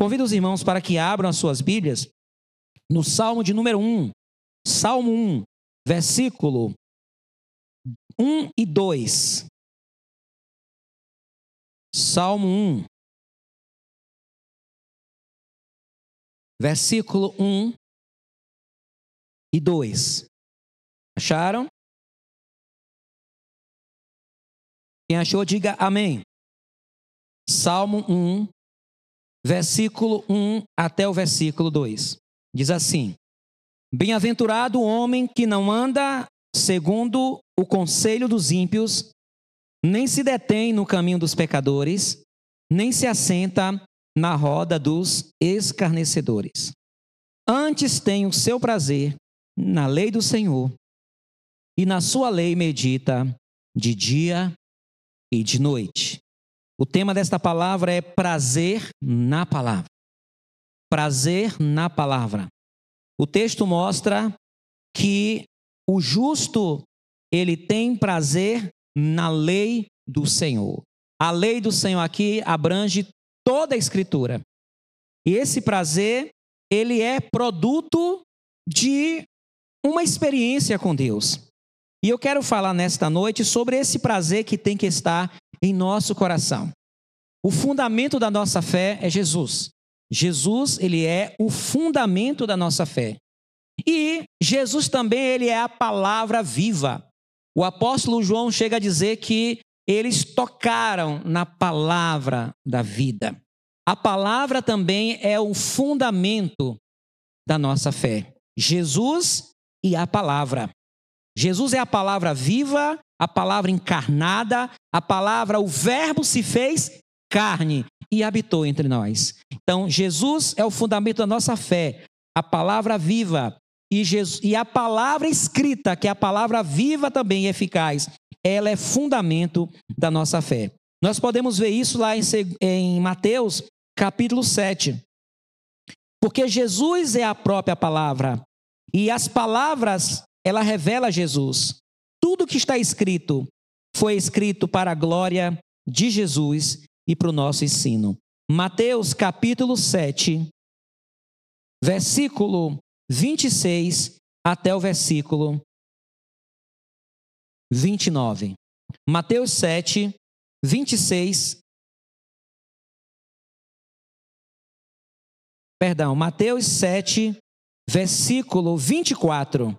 Convido os irmãos para que abram as suas Bíblias no Salmo de número 1. Salmo 1, versículo 1 e 2. Salmo 1, versículo 1 e 2. Acharam? Quem achou, diga amém. Salmo 1, versículo 1 até o versículo 2. Diz assim: Bem-aventurado o homem que não anda segundo o conselho dos ímpios, nem se detém no caminho dos pecadores, nem se assenta na roda dos escarnecedores. Antes tem o seu prazer na lei do Senhor, e na sua lei medita de dia e de noite. O tema desta palavra é prazer na palavra. Prazer na palavra. O texto mostra que o justo ele tem prazer na lei do Senhor. A lei do Senhor aqui abrange toda a escritura. E esse prazer, ele é produto de uma experiência com Deus. E eu quero falar nesta noite sobre esse prazer que tem que estar em nosso coração. O fundamento da nossa fé é Jesus. Jesus, ele é o fundamento da nossa fé. E Jesus também, ele é a palavra viva. O apóstolo João chega a dizer que eles tocaram na palavra da vida. A palavra também é o fundamento da nossa fé. Jesus e a palavra. Jesus é a palavra viva, a palavra encarnada, a palavra, o Verbo se fez carne e habitou entre nós. Então, Jesus é o fundamento da nossa fé, a palavra viva e, Jesus, e a palavra escrita, que é a palavra viva também e eficaz, ela é fundamento da nossa fé. Nós podemos ver isso lá em, em Mateus capítulo 7. Porque Jesus é a própria palavra. E as palavras ela revela Jesus. Tudo que está escrito foi escrito para a glória de Jesus e para o nosso ensino. Mateus capítulo 7, versículo 26 até o versículo 29. Mateus 7, 26. Perdão, Mateus 7, versículo 24.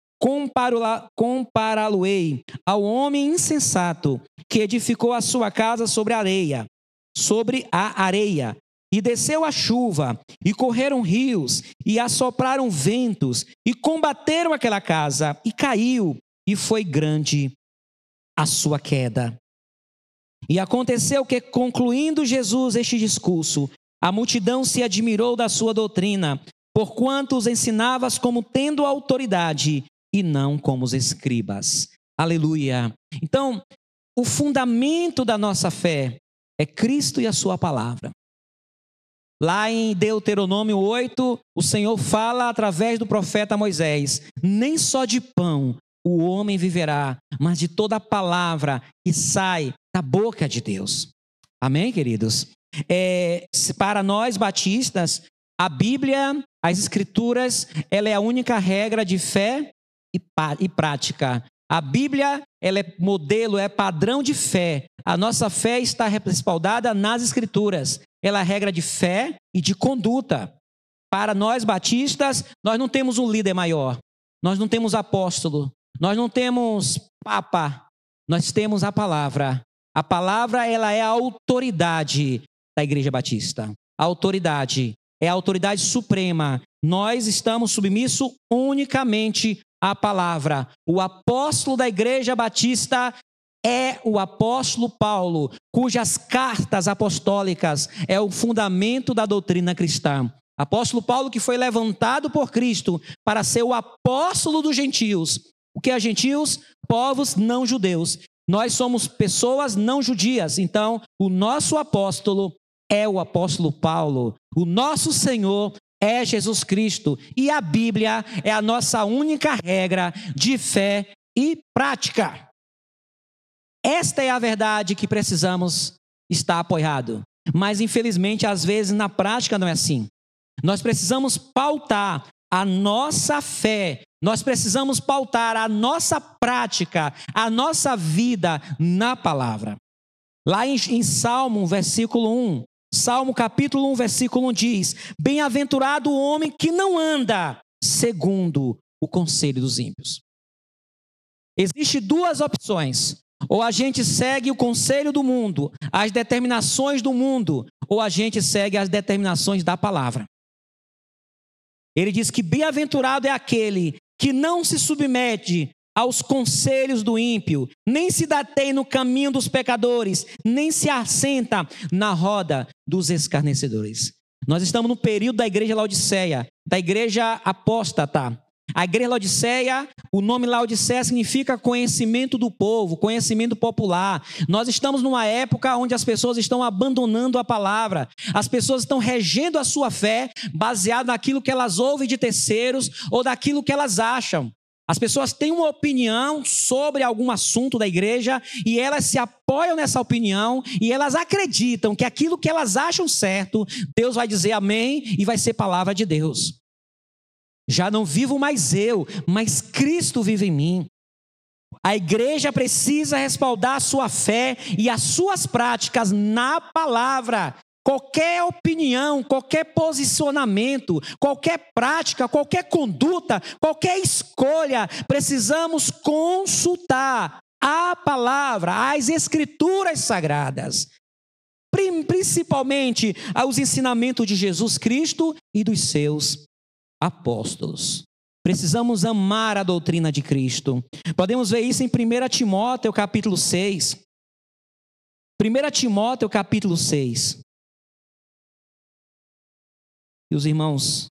compará-lo-ei ao homem insensato que edificou a sua casa sobre a areia, sobre a areia. E desceu a chuva, e correram rios, e assopraram ventos, e combateram aquela casa, e caiu, e foi grande a sua queda. E aconteceu que, concluindo Jesus este discurso, a multidão se admirou da sua doutrina, porquanto os ensinavas como tendo autoridade e não como os escribas. Aleluia. Então, o fundamento da nossa fé é Cristo e a Sua palavra. Lá em Deuteronômio 8, o Senhor fala através do profeta Moisés: Nem só de pão o homem viverá, mas de toda a palavra que sai da boca de Deus. Amém, queridos? É, para nós batistas, a Bíblia, as Escrituras, ela é a única regra de fé e, prática. A Bíblia ela é modelo, é padrão de fé. A nossa fé está respaldada nas Escrituras. Ela é regra de fé e de conduta. Para nós batistas, nós não temos um líder maior. Nós não temos apóstolo. Nós não temos papa. Nós temos a palavra. A palavra ela é a autoridade da Igreja Batista. A autoridade é a autoridade suprema. Nós estamos submissos unicamente a palavra. O apóstolo da Igreja Batista é o apóstolo Paulo, cujas cartas apostólicas é o fundamento da doutrina cristã. Apóstolo Paulo que foi levantado por Cristo para ser o apóstolo dos gentios. O que é gentios? Povos não judeus. Nós somos pessoas não judias. Então, o nosso apóstolo é o apóstolo Paulo. O nosso Senhor é Jesus Cristo. E a Bíblia é a nossa única regra de fé e prática. Esta é a verdade que precisamos estar apoiado. Mas infelizmente, às vezes na prática não é assim. Nós precisamos pautar a nossa fé, nós precisamos pautar a nossa prática, a nossa vida na palavra. Lá em, em Salmo, versículo 1, Salmo capítulo 1, versículo 1 diz: Bem-aventurado o homem que não anda segundo o conselho dos ímpios. Existem duas opções. Ou a gente segue o conselho do mundo, as determinações do mundo, ou a gente segue as determinações da palavra. Ele diz que bem-aventurado é aquele que não se submete aos conselhos do ímpio, nem se datei no caminho dos pecadores, nem se assenta na roda dos escarnecedores. Nós estamos no período da igreja Laodiceia, da igreja apóstata. A igreja Laodiceia, o nome Laodiceia significa conhecimento do povo, conhecimento popular. Nós estamos numa época onde as pessoas estão abandonando a palavra. As pessoas estão regendo a sua fé baseado naquilo que elas ouvem de terceiros ou daquilo que elas acham. As pessoas têm uma opinião sobre algum assunto da igreja e elas se apoiam nessa opinião e elas acreditam que aquilo que elas acham certo, Deus vai dizer amém e vai ser palavra de Deus. Já não vivo mais eu, mas Cristo vive em mim. A igreja precisa respaldar a sua fé e as suas práticas na palavra. Qualquer opinião, qualquer posicionamento, qualquer prática, qualquer conduta, qualquer escolha, precisamos consultar a palavra, as escrituras sagradas, principalmente aos ensinamentos de Jesus Cristo e dos seus apóstolos. Precisamos amar a doutrina de Cristo. Podemos ver isso em 1 Timóteo capítulo 6. 1 Timóteo capítulo 6. E os irmãos,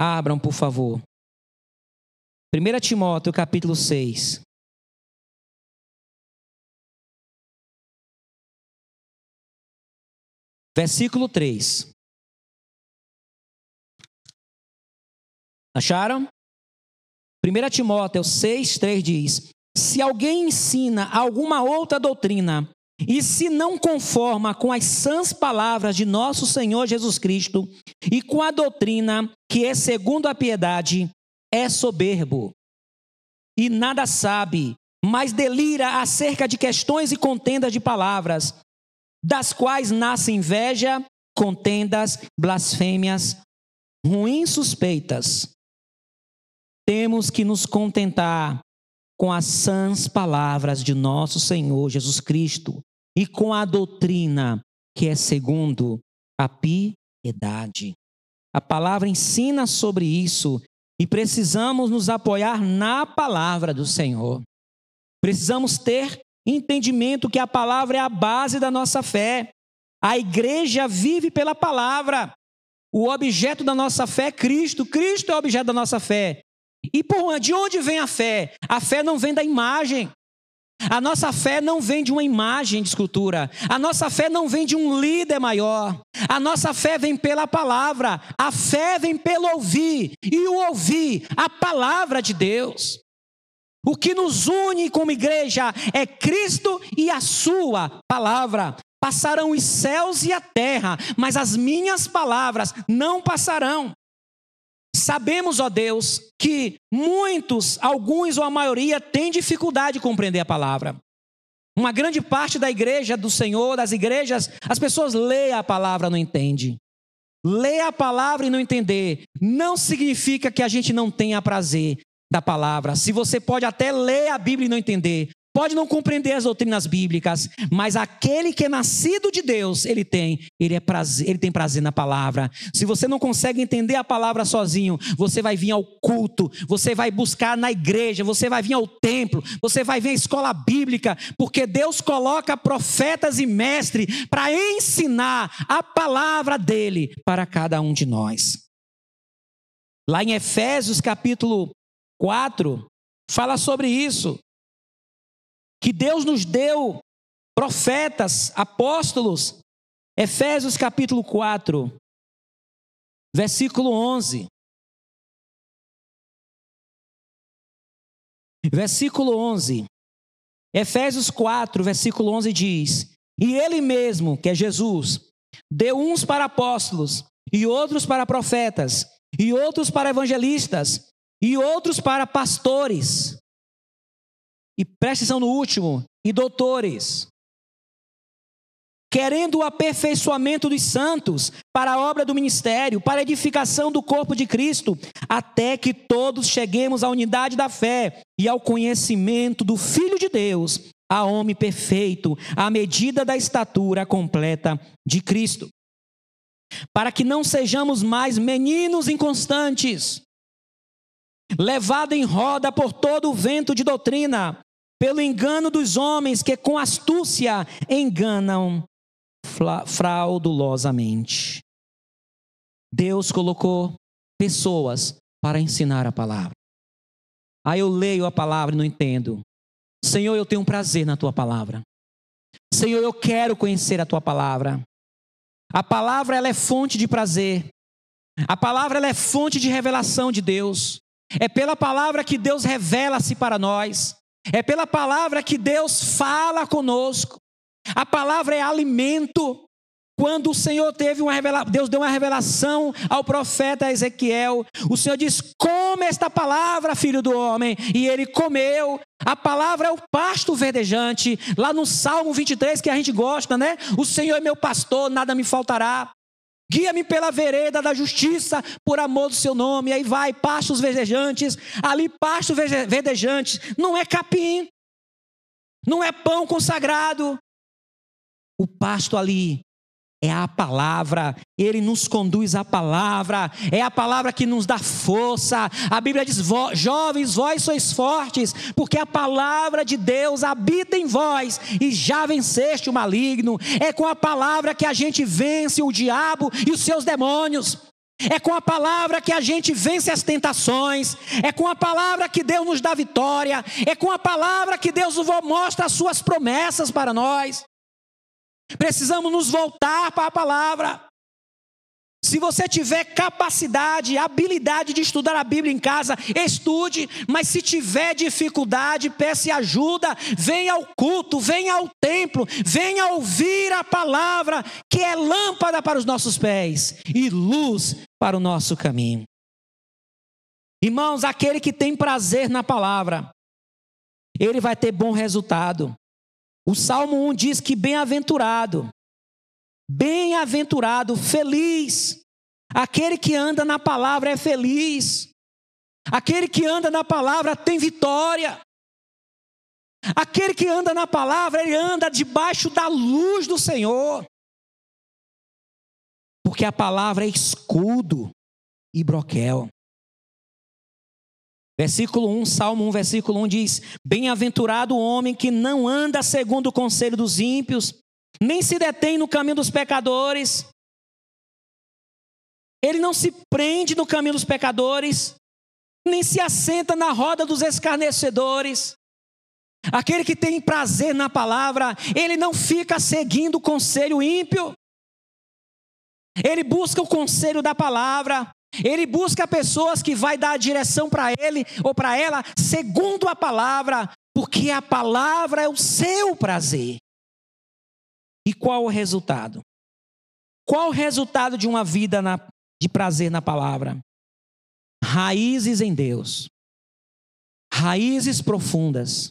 abram, por favor. 1 Timóteo capítulo 6. Versículo 3. Acharam? 1 Timóteo 6, 3 diz: Se alguém ensina alguma outra doutrina, e se não conforma com as sãs palavras de nosso Senhor Jesus Cristo e com a doutrina que é segundo a piedade, é soberbo. E nada sabe, mas delira acerca de questões e contendas de palavras, das quais nasce inveja, contendas, blasfêmias, ruins suspeitas. Temos que nos contentar com as sãs palavras de nosso Senhor Jesus Cristo e com a doutrina que é segundo a piedade. A palavra ensina sobre isso e precisamos nos apoiar na palavra do Senhor. Precisamos ter entendimento que a palavra é a base da nossa fé. A igreja vive pela palavra. O objeto da nossa fé é Cristo. Cristo é o objeto da nossa fé. E por de onde vem a fé? A fé não vem da imagem. A nossa fé não vem de uma imagem de escultura. A nossa fé não vem de um líder maior. A nossa fé vem pela palavra. A fé vem pelo ouvir. E o ouvir a palavra de Deus. O que nos une como igreja é Cristo e a Sua palavra. Passarão os céus e a terra, mas as minhas palavras não passarão. Sabemos, ó Deus, que muitos, alguns ou a maioria, têm dificuldade de compreender a palavra. Uma grande parte da igreja do Senhor, das igrejas, as pessoas lêem a palavra e não entendem. Ler a palavra e não entender não significa que a gente não tenha prazer da palavra. Se você pode até ler a Bíblia e não entender, pode não compreender as doutrinas bíblicas, mas aquele que é nascido de Deus, ele tem, ele é prazer, ele tem prazer na palavra. Se você não consegue entender a palavra sozinho, você vai vir ao culto, você vai buscar na igreja, você vai vir ao templo, você vai vir à escola bíblica, porque Deus coloca profetas e mestres para ensinar a palavra dele para cada um de nós. Lá em Efésios capítulo 4, fala sobre isso. Que Deus nos deu profetas, apóstolos. Efésios capítulo 4, versículo 11. Versículo 11. Efésios 4, versículo 11 diz: E ele mesmo, que é Jesus, deu uns para apóstolos, e outros para profetas, e outros para evangelistas, e outros para pastores. E preste atenção no último, e doutores. Querendo o aperfeiçoamento dos santos para a obra do ministério, para a edificação do corpo de Cristo, até que todos cheguemos à unidade da fé e ao conhecimento do Filho de Deus, a homem perfeito, à medida da estatura completa de Cristo para que não sejamos mais meninos inconstantes, levado em roda por todo o vento de doutrina, pelo engano dos homens que com astúcia enganam fraudulosamente. Deus colocou pessoas para ensinar a palavra. Aí eu leio a palavra e não entendo. Senhor, eu tenho um prazer na tua palavra. Senhor, eu quero conhecer a tua palavra. A palavra ela é fonte de prazer. A palavra ela é fonte de revelação de Deus. É pela palavra que Deus revela-se para nós. É pela palavra que Deus fala conosco. A palavra é alimento. Quando o Senhor teve uma revelação, Deus deu uma revelação ao profeta Ezequiel. O Senhor diz: Come esta palavra, filho do homem. E ele comeu. A palavra é o pasto verdejante. Lá no Salmo 23, que a gente gosta, né? O Senhor é meu pastor, nada me faltará. Guia-me pela vereda da justiça, por amor do seu nome. Aí vai, pastos verdejantes. Ali, pasto verdejante. Não é capim. Não é pão consagrado. O pasto ali é a palavra, ele nos conduz à palavra, é a palavra que nos dá força. A Bíblia diz: jovens, vós sois fortes, porque a palavra de Deus habita em vós e já venceste o maligno. É com a palavra que a gente vence o diabo e os seus demônios. É com a palavra que a gente vence as tentações, é com a palavra que Deus nos dá vitória, é com a palavra que Deus mostra as suas promessas para nós. Precisamos nos voltar para a palavra. Se você tiver capacidade, habilidade de estudar a Bíblia em casa, estude, mas se tiver dificuldade, peça ajuda, venha ao culto, venha ao templo, venha ouvir a palavra, que é lâmpada para os nossos pés e luz para o nosso caminho. Irmãos, aquele que tem prazer na palavra, ele vai ter bom resultado. O Salmo 1 diz que bem-aventurado, bem-aventurado, feliz. Aquele que anda na palavra é feliz. Aquele que anda na palavra tem vitória. Aquele que anda na palavra, ele anda debaixo da luz do Senhor. Porque a palavra é escudo e broquel. Versículo 1, Salmo 1, versículo 1 diz: Bem-aventurado o homem que não anda segundo o conselho dos ímpios, nem se detém no caminho dos pecadores. Ele não se prende no caminho dos pecadores, nem se assenta na roda dos escarnecedores. Aquele que tem prazer na palavra, ele não fica seguindo o conselho ímpio. Ele busca o conselho da palavra. Ele busca pessoas que vai dar a direção para ele ou para ela segundo a palavra, porque a palavra é o seu prazer. E qual o resultado? Qual o resultado de uma vida na, de prazer na palavra? Raízes em Deus. Raízes profundas.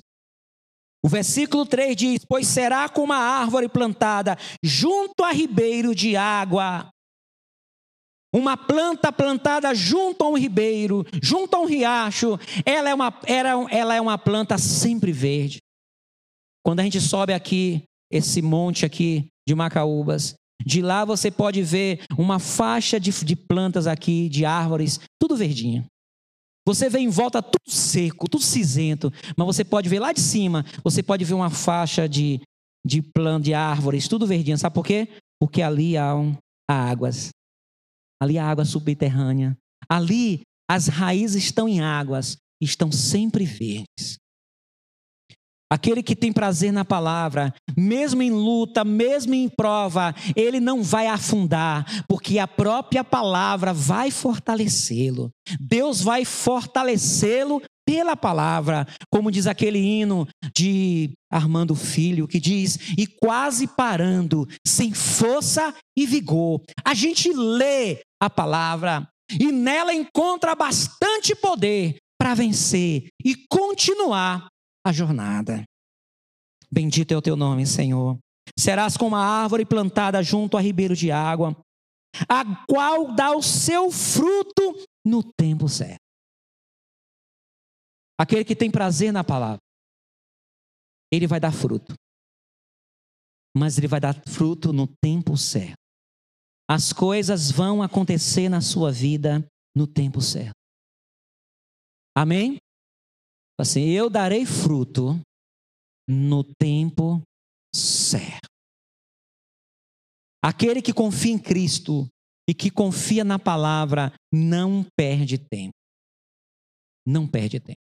O versículo 3 diz: Pois será como uma árvore plantada junto a ribeiro de água, uma planta plantada junto a um ribeiro, junto a um riacho, ela é uma, ela é uma planta sempre verde. Quando a gente sobe aqui, esse monte aqui de Macaúbas, de lá você pode ver uma faixa de, de plantas aqui, de árvores, tudo verdinho. Você vê em volta tudo seco, tudo cinzento, mas você pode ver lá de cima, você pode ver uma faixa de, de planta, de árvores, tudo verdinho. Sabe por quê? Porque ali há, um, há águas. Ali há água subterrânea. Ali as raízes estão em águas, estão sempre verdes. Aquele que tem prazer na palavra, mesmo em luta, mesmo em prova, ele não vai afundar, porque a própria palavra vai fortalecê-lo. Deus vai fortalecê-lo pela palavra, como diz aquele hino de Armando Filho, que diz: e quase parando, sem força e vigor. A gente lê a palavra e nela encontra bastante poder para vencer e continuar a jornada. Bendito é o teu nome, Senhor. Serás como uma árvore plantada junto a ribeiro de água, a qual dá o seu fruto no tempo certo. Aquele que tem prazer na palavra, ele vai dar fruto. Mas ele vai dar fruto no tempo certo. As coisas vão acontecer na sua vida no tempo certo. Amém? Assim, eu darei fruto no tempo certo. Aquele que confia em Cristo e que confia na palavra não perde tempo. Não perde tempo.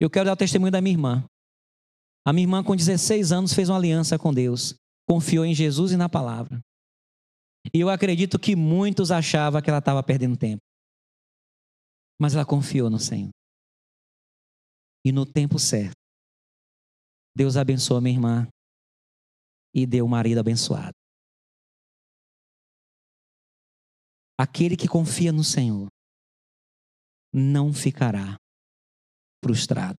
Eu quero dar o testemunho da minha irmã. A minha irmã, com 16 anos, fez uma aliança com Deus, confiou em Jesus e na palavra. E eu acredito que muitos achavam que ela estava perdendo tempo. Mas ela confiou no Senhor. E no tempo certo, Deus abençoa minha irmã e deu o marido abençoado. Aquele que confia no Senhor não ficará frustrado.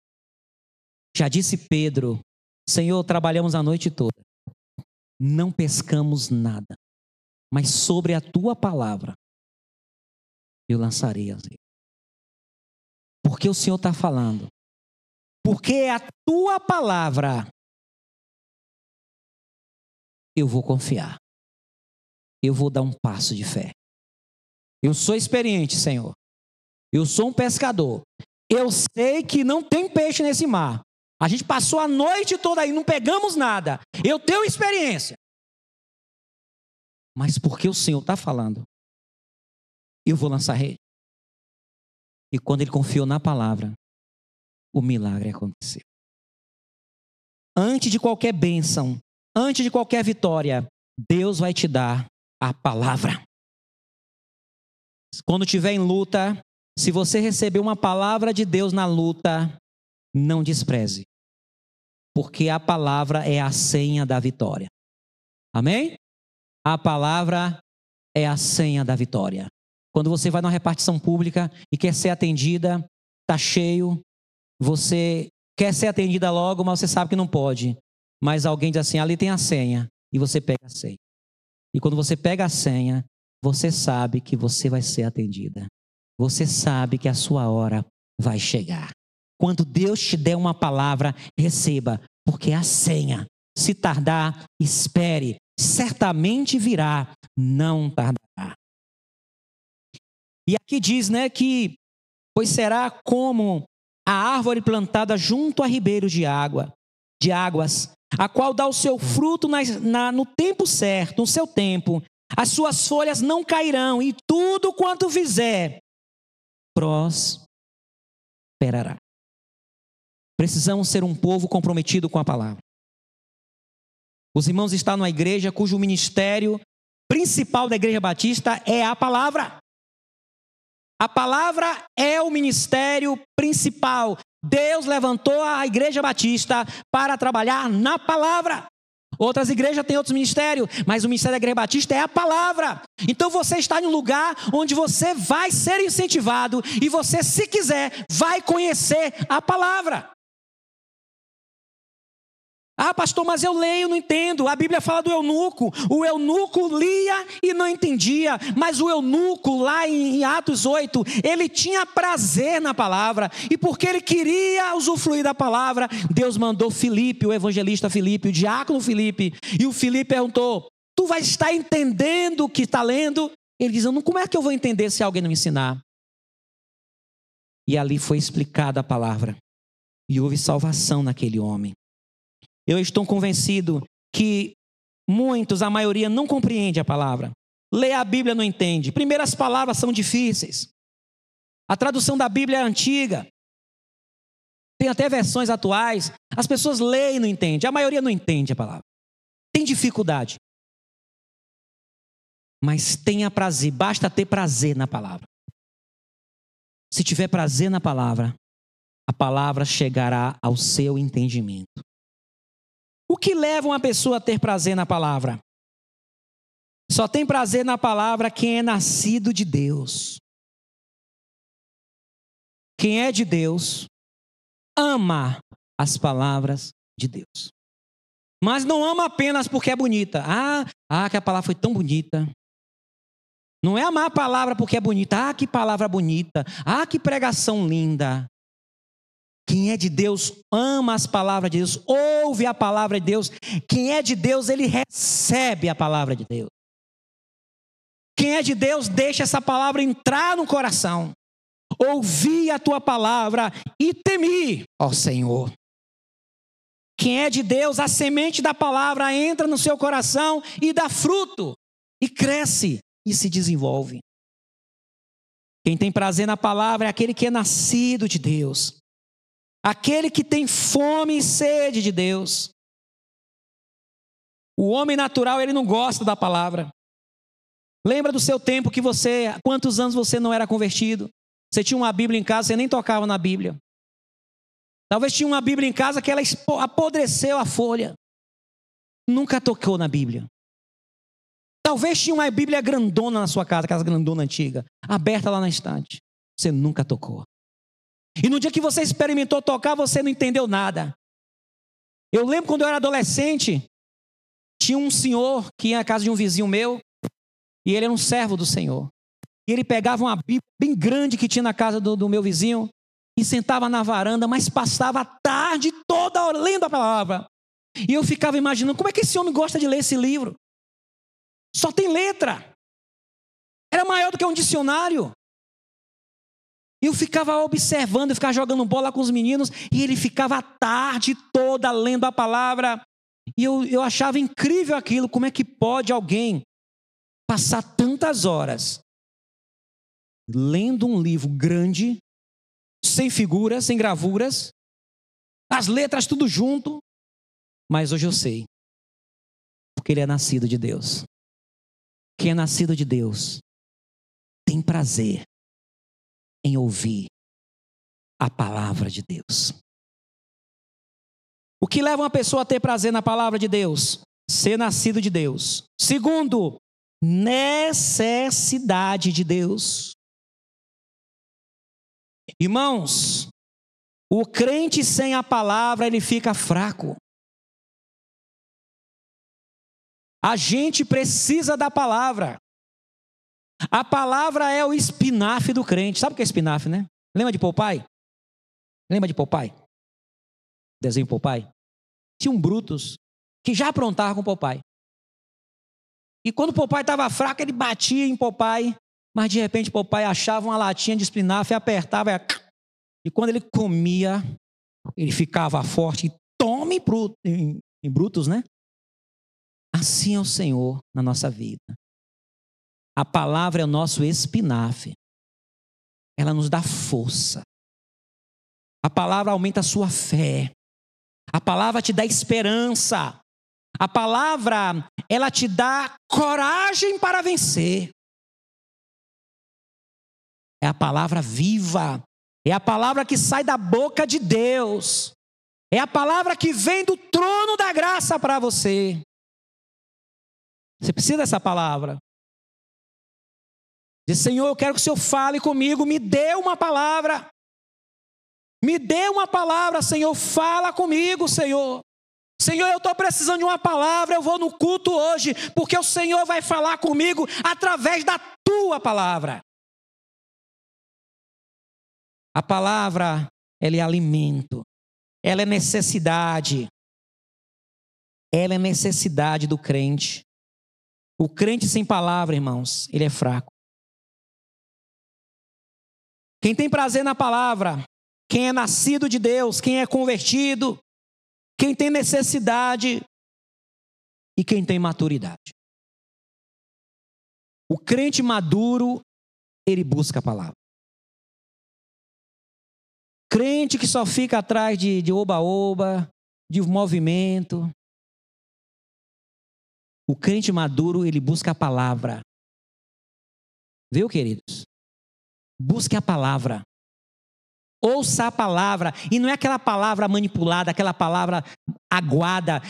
Já disse Pedro: Senhor, trabalhamos a noite toda, não pescamos nada, mas sobre a tua palavra eu lançarei as redes. Porque o Senhor está falando porque é a tua palavra eu vou confiar. Eu vou dar um passo de fé. Eu sou experiente, Senhor. Eu sou um pescador. Eu sei que não tem peixe nesse mar. A gente passou a noite toda aí, não pegamos nada. Eu tenho experiência. Mas porque o Senhor está falando, eu vou lançar rede. E quando ele confiou na palavra, o milagre aconteceu. Antes de qualquer bênção, antes de qualquer vitória, Deus vai te dar a palavra. Quando estiver em luta, se você receber uma palavra de Deus na luta, não despreze, porque a palavra é a senha da vitória. Amém? A palavra é a senha da vitória. Quando você vai numa repartição pública e quer ser atendida, está cheio, você quer ser atendida logo, mas você sabe que não pode. Mas alguém diz assim: ali tem a senha. E você pega a senha. E quando você pega a senha, você sabe que você vai ser atendida. Você sabe que a sua hora vai chegar. Quando Deus te der uma palavra, receba, porque é a senha. Se tardar, espere, certamente virá, não tardará. E aqui diz, né, que pois será como a árvore plantada junto a ribeiros de água, de águas, a qual dá o seu fruto na, na, no tempo certo, no seu tempo. As suas folhas não cairão, e tudo quanto fizer prosperará. Precisamos ser um povo comprometido com a palavra. Os irmãos estão numa igreja cujo ministério principal da igreja batista é a palavra. A palavra é o ministério principal. Deus levantou a igreja batista para trabalhar na palavra. Outras igrejas têm outros ministérios, mas o ministério da igreja batista é a palavra. Então você está em um lugar onde você vai ser incentivado e você, se quiser, vai conhecer a palavra. Ah, pastor, mas eu leio, não entendo. A Bíblia fala do eunuco. O eunuco lia e não entendia. Mas o eunuco, lá em Atos 8, ele tinha prazer na palavra. E porque ele queria usufruir da palavra, Deus mandou Filipe, o evangelista Filipe, o diácono Filipe. E o Filipe perguntou: Tu vai estar entendendo o que está lendo? Ele diz: Como é que eu vou entender se alguém não me ensinar? E ali foi explicada a palavra. E houve salvação naquele homem. Eu estou convencido que muitos, a maioria, não compreende a palavra. Lê a Bíblia não entende. Primeiro, as palavras são difíceis. A tradução da Bíblia é antiga. Tem até versões atuais. As pessoas leem e não entendem. A maioria não entende a palavra. Tem dificuldade. Mas tenha prazer, basta ter prazer na palavra. Se tiver prazer na palavra, a palavra chegará ao seu entendimento. O que leva uma pessoa a ter prazer na palavra? Só tem prazer na palavra quem é nascido de Deus. Quem é de Deus ama as palavras de Deus. Mas não ama apenas porque é bonita. Ah, ah, que a palavra foi tão bonita. Não é amar a palavra porque é bonita. Ah, que palavra bonita. Ah, que pregação linda. Quem é de Deus ama as palavras de Deus, ouve a palavra de Deus. Quem é de Deus, ele recebe a palavra de Deus. Quem é de Deus, deixa essa palavra entrar no coração. Ouvi a tua palavra e temi, ó Senhor. Quem é de Deus, a semente da palavra entra no seu coração e dá fruto, e cresce e se desenvolve. Quem tem prazer na palavra é aquele que é nascido de Deus. Aquele que tem fome e sede de Deus. O homem natural, ele não gosta da palavra. Lembra do seu tempo que você, quantos anos você não era convertido? Você tinha uma Bíblia em casa, você nem tocava na Bíblia. Talvez tinha uma Bíblia em casa que ela apodreceu a folha. Nunca tocou na Bíblia. Talvez tinha uma Bíblia grandona na sua casa, aquela grandona antiga, aberta lá na estante. Você nunca tocou. E no dia que você experimentou tocar, você não entendeu nada. Eu lembro quando eu era adolescente, tinha um senhor que ia à casa de um vizinho meu, e ele era um servo do Senhor. E ele pegava uma Bíblia bem grande que tinha na casa do, do meu vizinho e sentava na varanda, mas passava a tarde toda lendo a palavra. E eu ficava imaginando como é que esse homem gosta de ler esse livro. Só tem letra. Era maior do que um dicionário. Eu ficava observando, eu ficava jogando bola com os meninos, e ele ficava a tarde toda lendo a palavra. E eu, eu achava incrível aquilo, como é que pode alguém passar tantas horas lendo um livro grande, sem figuras, sem gravuras, as letras tudo junto, mas hoje eu sei, porque ele é nascido de Deus. Quem é nascido de Deus tem prazer em ouvir a palavra de Deus. O que leva uma pessoa a ter prazer na palavra de Deus? Ser nascido de Deus. Segundo, necessidade de Deus. Irmãos, o crente sem a palavra, ele fica fraco. A gente precisa da palavra. A palavra é o espinafre do crente. Sabe o que é espinafre, né? Lembra de Popeye? Lembra de Popeye? Desenho Popeye? Tinha um Brutus que já aprontava com Popeye. E quando Popeye estava fraco, ele batia em Popeye, mas de repente Popeye achava uma latinha de espinafre, apertava e quando ele comia, ele ficava forte. E tome em Brutus, né? Assim é o Senhor na nossa vida. A palavra é o nosso espinafre. Ela nos dá força. A palavra aumenta a sua fé. A palavra te dá esperança. A palavra, ela te dá coragem para vencer. É a palavra viva. É a palavra que sai da boca de Deus. É a palavra que vem do trono da graça para você. Você precisa dessa palavra. Diz, Senhor, eu quero que o Senhor fale comigo, me dê uma palavra. Me dê uma palavra, Senhor, fala comigo, Senhor. Senhor, eu estou precisando de uma palavra, eu vou no culto hoje, porque o Senhor vai falar comigo através da tua palavra. A palavra, ela é alimento, ela é necessidade. Ela é necessidade do crente. O crente sem palavra, irmãos, ele é fraco. Quem tem prazer na palavra, quem é nascido de Deus, quem é convertido, quem tem necessidade e quem tem maturidade. O crente maduro, ele busca a palavra. Crente que só fica atrás de oba-oba, de, de movimento. O crente maduro, ele busca a palavra. Viu, queridos? Busque a palavra. Ouça a palavra, e não é aquela palavra manipulada, aquela palavra aguada.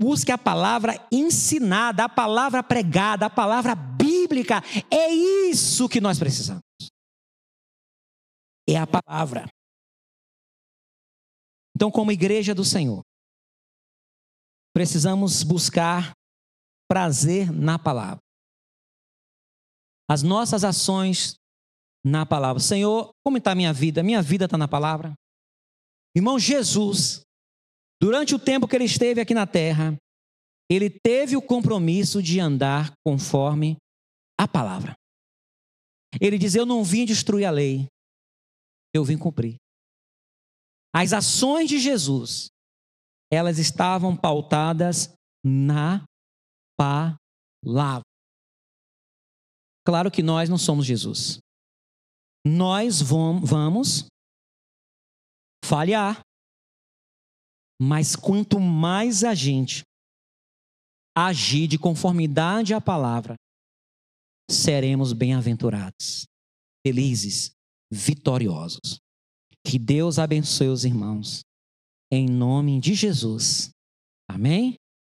Busque a palavra ensinada, a palavra pregada, a palavra bíblica. É isso que nós precisamos. É a palavra. Então, como igreja do Senhor, precisamos buscar prazer na palavra. As nossas ações na palavra. Senhor, como está a minha vida? Minha vida está na palavra. Irmão, Jesus, durante o tempo que ele esteve aqui na terra, ele teve o compromisso de andar conforme a palavra. Ele diz: Eu não vim destruir a lei, eu vim cumprir. As ações de Jesus, elas estavam pautadas na palavra. Claro que nós não somos Jesus nós vamos falhar. Mas quanto mais a gente agir de conformidade à palavra, seremos bem-aventurados, felizes, vitoriosos. Que Deus abençoe os irmãos. Em nome de Jesus. Amém?